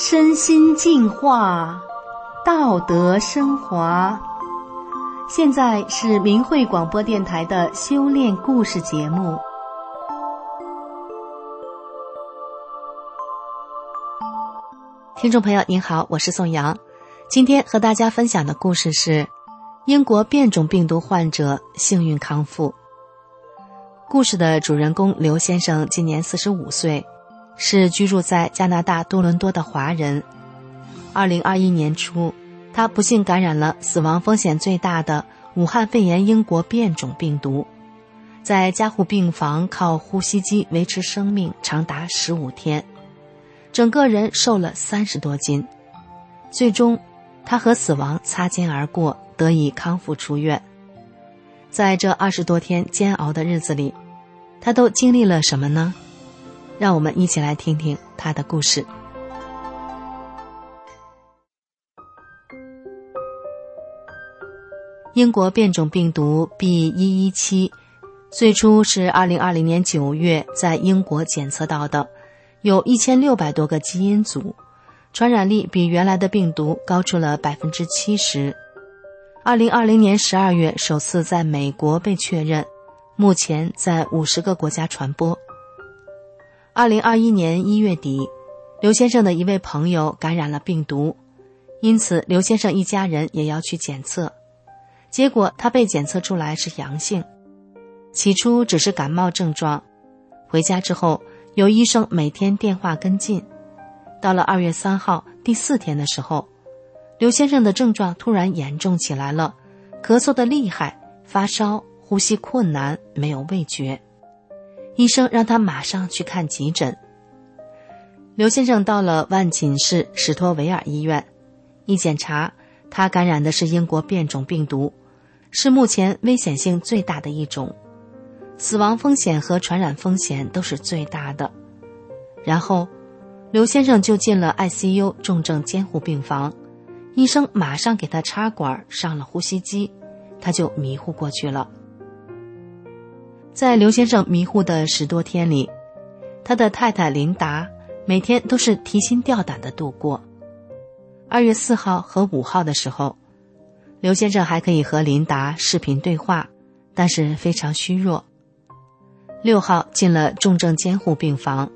身心净化，道德升华。现在是明慧广播电台的修炼故事节目。听众朋友您好，我是宋阳，今天和大家分享的故事是英国变种病毒患者幸运康复。故事的主人公刘先生今年四十五岁。是居住在加拿大多伦多的华人。二零二一年初，他不幸感染了死亡风险最大的武汉肺炎英国变种病毒，在加护病房靠呼吸机维持生命长达十五天，整个人瘦了三十多斤。最终，他和死亡擦肩而过，得以康复出院。在这二十多天煎熬的日子里，他都经历了什么呢？让我们一起来听听他的故事。英国变种病毒 B. 一一七，最初是二零二零年九月在英国检测到的，有一千六百多个基因组，传染力比原来的病毒高出了百分之七十。二零二零年十二月首次在美国被确认，目前在五十个国家传播。二零二一年一月底，刘先生的一位朋友感染了病毒，因此刘先生一家人也要去检测。结果他被检测出来是阳性，起初只是感冒症状。回家之后，有医生每天电话跟进。到了二月三号第四天的时候，刘先生的症状突然严重起来了，咳嗽的厉害，发烧，呼吸困难，没有味觉。医生让他马上去看急诊。刘先生到了万锦市史托维尔医院，一检查，他感染的是英国变种病毒，是目前危险性最大的一种，死亡风险和传染风险都是最大的。然后，刘先生就进了 ICU 重症监护病房，医生马上给他插管上了呼吸机，他就迷糊过去了。在刘先生迷糊的十多天里，他的太太琳达每天都是提心吊胆的度过。二月四号和五号的时候，刘先生还可以和琳达视频对话，但是非常虚弱。六号进了重症监护病房，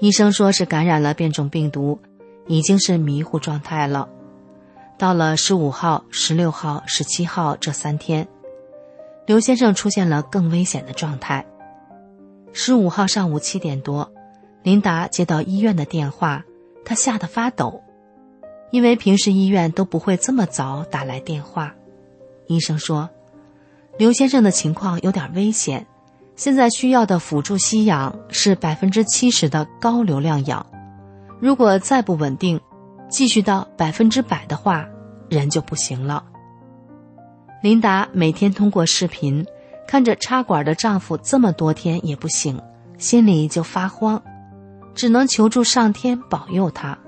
医生说是感染了变种病毒，已经是迷糊状态了。到了十五号、十六号、十七号这三天。刘先生出现了更危险的状态。十五号上午七点多，琳达接到医院的电话，她吓得发抖，因为平时医院都不会这么早打来电话。医生说，刘先生的情况有点危险，现在需要的辅助吸氧是百分之七十的高流量氧，如果再不稳定，继续到百分之百的话，人就不行了。琳达每天通过视频看着插管的丈夫这么多天也不醒，心里就发慌，只能求助上天保佑他。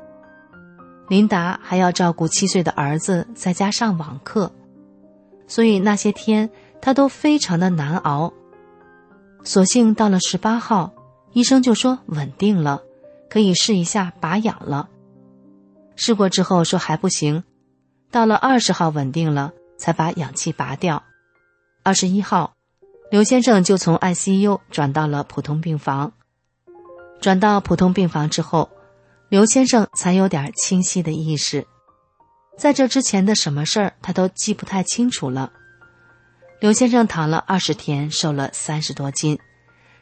琳达还要照顾七岁的儿子，在家上网课，所以那些天她都非常的难熬。所幸到了十八号，医生就说稳定了，可以试一下拔氧了。试过之后说还不行，到了二十号稳定了。才把氧气拔掉。二十一号，刘先生就从 ICU 转到了普通病房。转到普通病房之后，刘先生才有点清晰的意识。在这之前的什么事儿，他都记不太清楚了。刘先生躺了二十天，瘦了三十多斤。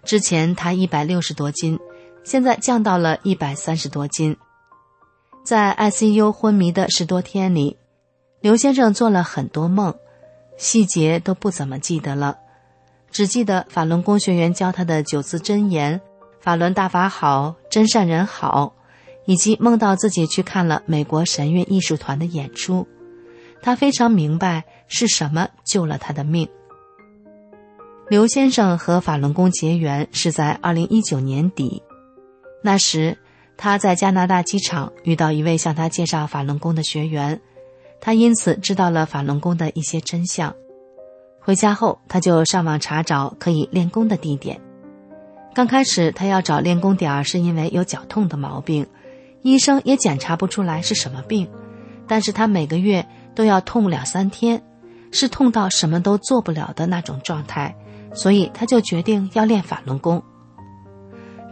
之前他一百六十多斤，现在降到了一百三十多斤。在 ICU 昏迷的十多天里。刘先生做了很多梦，细节都不怎么记得了，只记得法轮功学员教他的九字真言：“法轮大法好，真善人好。”以及梦到自己去看了美国神韵艺术团的演出，他非常明白是什么救了他的命。刘先生和法轮功结缘是在二零一九年底，那时他在加拿大机场遇到一位向他介绍法轮功的学员。他因此知道了法轮功的一些真相。回家后，他就上网查找可以练功的地点。刚开始，他要找练功点儿，是因为有脚痛的毛病，医生也检查不出来是什么病，但是他每个月都要痛两三天，是痛到什么都做不了的那种状态，所以他就决定要练法轮功。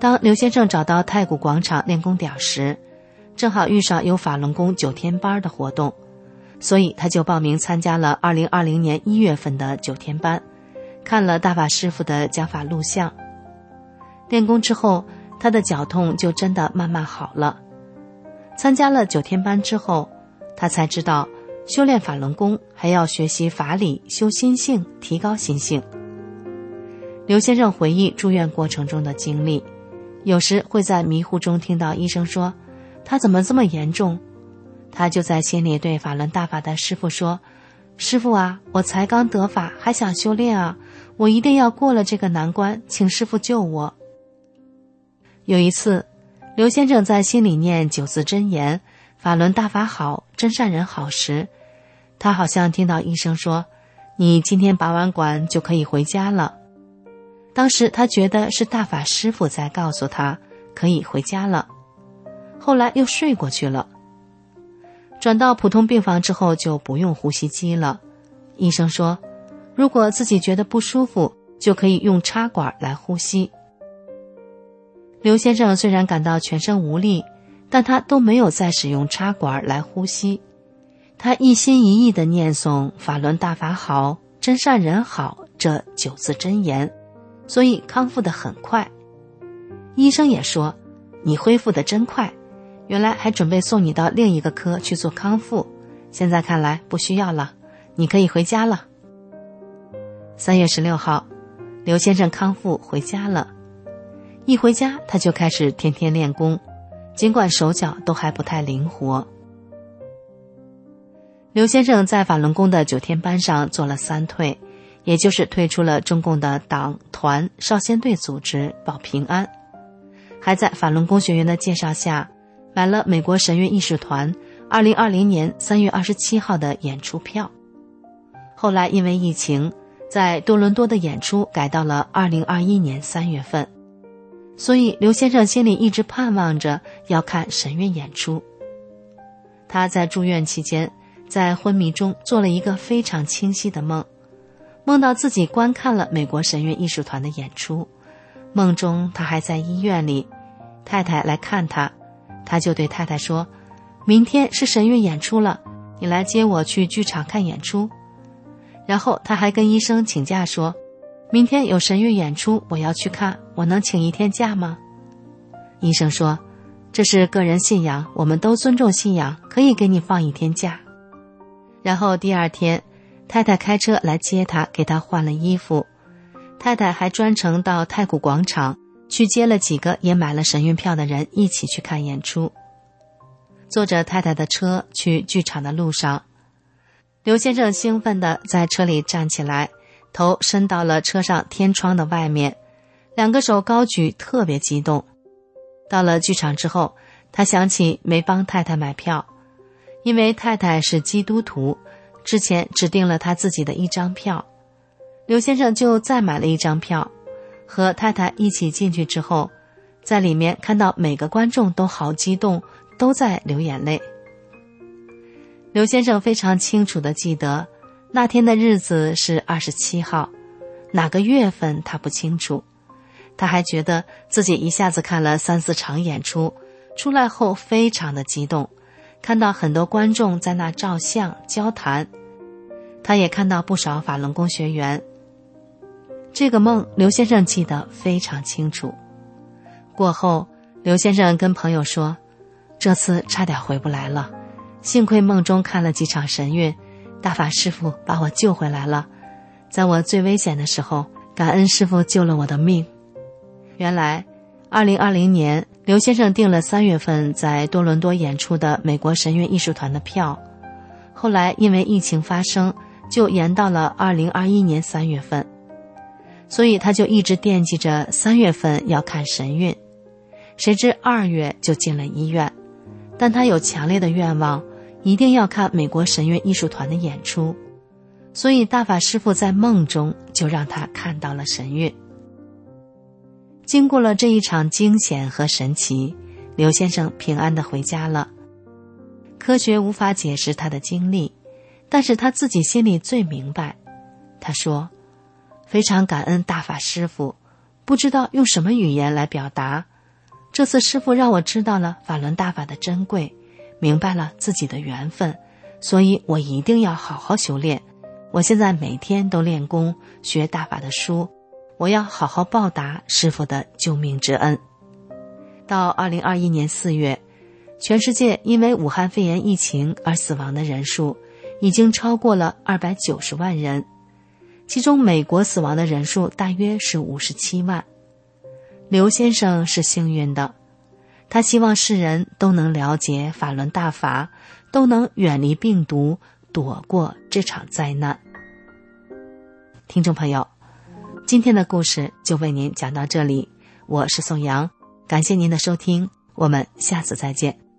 当刘先生找到太古广场练功点时，正好遇上有法轮功九天班的活动，所以他就报名参加了二零二零年一月份的九天班，看了大法师傅的讲法录像。练功之后，他的脚痛就真的慢慢好了。参加了九天班之后，他才知道修炼法轮功还要学习法理、修心性、提高心性。刘先生回忆住院过程中的经历，有时会在迷糊中听到医生说。他怎么这么严重？他就在心里对法轮大法的师傅说：“师傅啊，我才刚得法，还想修炼啊，我一定要过了这个难关，请师傅救我。”有一次，刘先生在心里念九字真言：“法轮大法好，真善人好。”时，他好像听到医生说：“你今天拔完管就可以回家了。”当时他觉得是大法师傅在告诉他可以回家了。后来又睡过去了。转到普通病房之后就不用呼吸机了。医生说，如果自己觉得不舒服，就可以用插管来呼吸。刘先生虽然感到全身无力，但他都没有再使用插管来呼吸。他一心一意的念诵“法轮大法好，真善人好”这九字真言，所以康复的很快。医生也说：“你恢复的真快。”原来还准备送你到另一个科去做康复，现在看来不需要了，你可以回家了。三月十六号，刘先生康复回家了，一回家他就开始天天练功，尽管手脚都还不太灵活。刘先生在法轮功的九天班上做了三退，也就是退出了中共的党团少先队组织保平安，还在法轮功学员的介绍下。买了美国神韵艺术团二零二零年三月二十七号的演出票，后来因为疫情，在多伦多的演出改到了二零二一年三月份，所以刘先生心里一直盼望着要看神韵演出。他在住院期间，在昏迷中做了一个非常清晰的梦，梦到自己观看了美国神韵艺术团的演出，梦中他还在医院里，太太来看他。他就对太太说：“明天是神韵演出了，你来接我去剧场看演出。”然后他还跟医生请假说：“明天有神韵演出，我要去看，我能请一天假吗？”医生说：“这是个人信仰，我们都尊重信仰，可以给你放一天假。”然后第二天，太太开车来接他，给他换了衣服。太太还专程到太古广场。去接了几个也买了神韵票的人一起去看演出。坐着太太的车去剧场的路上，刘先生兴奋地在车里站起来，头伸到了车上天窗的外面，两个手高举，特别激动。到了剧场之后，他想起没帮太太买票，因为太太是基督徒，之前只订了他自己的一张票，刘先生就再买了一张票。和太太一起进去之后，在里面看到每个观众都好激动，都在流眼泪。刘先生非常清楚的记得，那天的日子是二十七号，哪个月份他不清楚。他还觉得自己一下子看了三四场演出，出来后非常的激动，看到很多观众在那照相交谈，他也看到不少法轮功学员。这个梦，刘先生记得非常清楚。过后，刘先生跟朋友说：“这次差点回不来了，幸亏梦中看了几场神韵，大法师傅把我救回来了。在我最危险的时候，感恩师傅救了我的命。”原来，二零二零年，刘先生订了三月份在多伦多演出的美国神韵艺术团的票，后来因为疫情发生，就延到了二零二一年三月份。所以他就一直惦记着三月份要看神韵，谁知二月就进了医院，但他有强烈的愿望，一定要看美国神韵艺术团的演出，所以大法师父在梦中就让他看到了神韵。经过了这一场惊险和神奇，刘先生平安的回家了。科学无法解释他的经历，但是他自己心里最明白。他说：“非常感恩大法师父，不知道用什么语言来表达。这次师傅让我知道了法轮大法的珍贵，明白了自己的缘分，所以我一定要好好修炼。我现在每天都练功，学大法的书，我要好好报答师傅的救命之恩。”到二零二一年四月。全世界因为武汉肺炎疫情而死亡的人数，已经超过了二百九十万人，其中美国死亡的人数大约是五十七万。刘先生是幸运的，他希望世人都能了解法轮大法，都能远离病毒，躲过这场灾难。听众朋友，今天的故事就为您讲到这里，我是宋阳，感谢您的收听，我们下次再见。